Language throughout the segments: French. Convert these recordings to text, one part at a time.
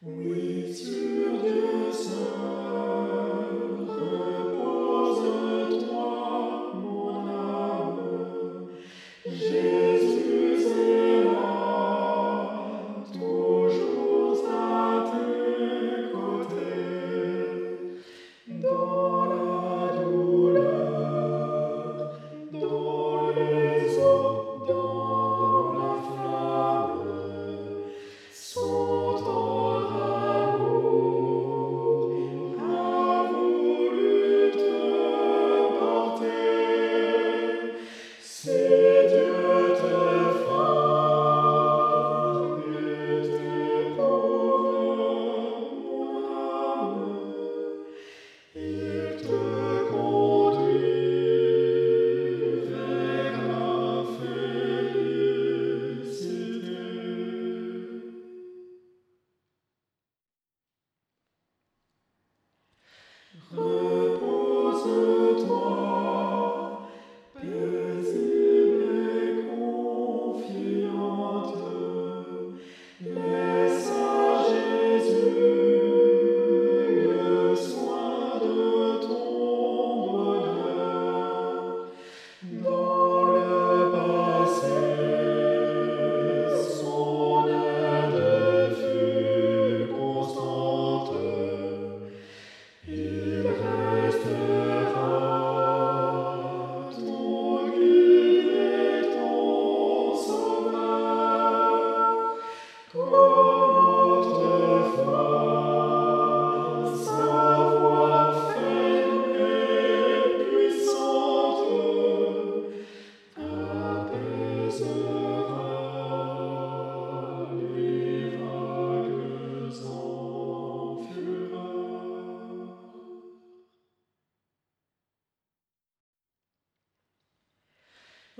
Oui, sur Dieu seul, repose-toi, mon âme.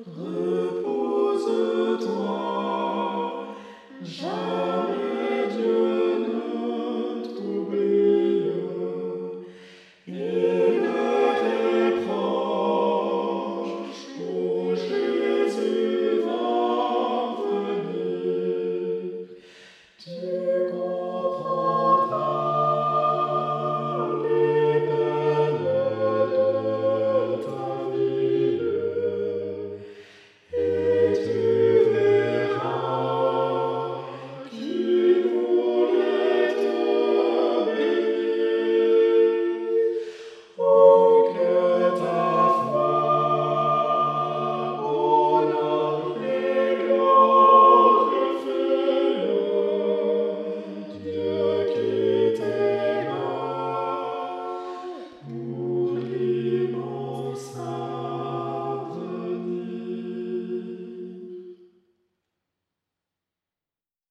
Ooh.